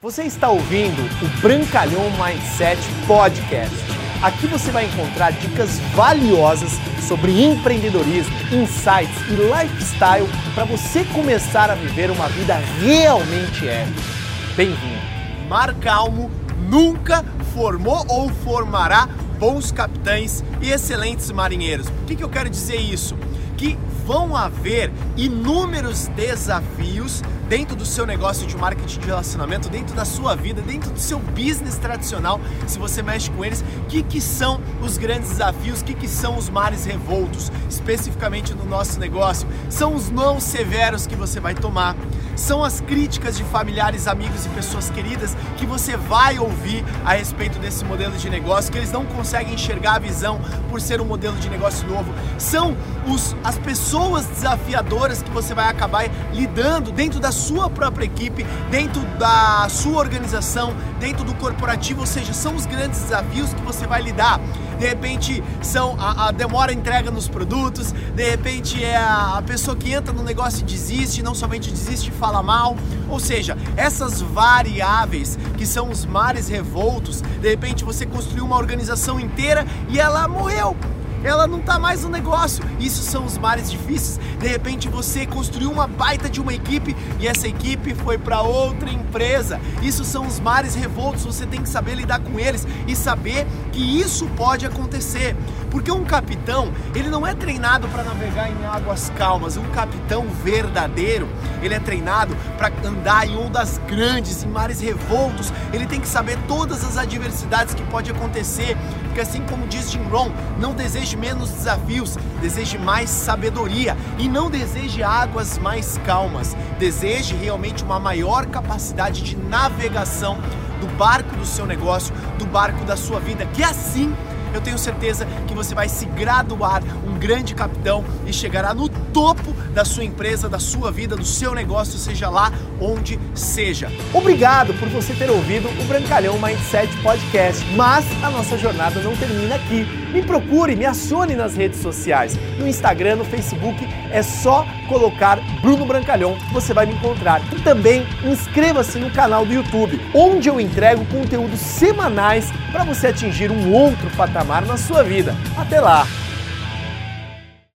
Você está ouvindo o Brancalhão Mindset Podcast. Aqui você vai encontrar dicas valiosas sobre empreendedorismo, insights e lifestyle para você começar a viver uma vida realmente épica. Bem-vindo! Mar calmo nunca formou ou formará bons capitães e excelentes marinheiros. Por que, que eu quero dizer isso? Que vão haver inúmeros desafios dentro do seu negócio de marketing de relacionamento, dentro da sua vida, dentro do seu business tradicional, se você mexe com eles, o que, que são os grandes desafios, o que, que são os mares revoltos, especificamente no nosso negócio? São os não severos que você vai tomar, são as críticas de familiares, amigos e pessoas queridas que você vai ouvir a respeito desse modelo de negócio, que eles não conseguem enxergar a visão por ser um modelo de negócio novo, são os, as pessoas desafiadoras que você vai acabar lidando dentro da sua própria equipe, dentro da sua organização, dentro do corporativo, ou seja, são os grandes desafios que você vai lidar. De repente são a, a demora entrega nos produtos, de repente é a, a pessoa que entra no negócio e desiste, não somente desiste e fala mal. Ou seja, essas variáveis que são os mares revoltos, de repente você construiu uma organização inteira e ela morreu ela não tá mais no negócio. Isso são os mares difíceis. De repente você construiu uma baita de uma equipe e essa equipe foi para outra empresa. Isso são os mares revoltos. Você tem que saber lidar com eles e saber que isso pode acontecer. Porque um capitão, ele não é treinado para navegar em águas calmas. Um capitão verdadeiro, ele é treinado para andar em ondas grandes, em mares revoltos. Ele tem que saber todas as adversidades que pode acontecer. Porque assim como diz Jim Rohn, não deseje menos desafios, deseje mais sabedoria e não deseje águas mais calmas. Deseje realmente uma maior capacidade de navegação do barco do seu negócio, do barco da sua vida, que assim eu tenho certeza que você vai se graduar um grande capitão e chegará no topo da sua empresa, da sua vida, do seu negócio, seja lá onde seja. Obrigado por você ter ouvido o Brancalhão Mindset Podcast, mas a nossa jornada não termina aqui. Me procure, me acione nas redes sociais. No Instagram, no Facebook, é só colocar Bruno Brancalhão, você vai me encontrar. E também inscreva-se no canal do YouTube, onde eu entrego conteúdos semanais para você atingir um outro patamar na sua vida. Até lá!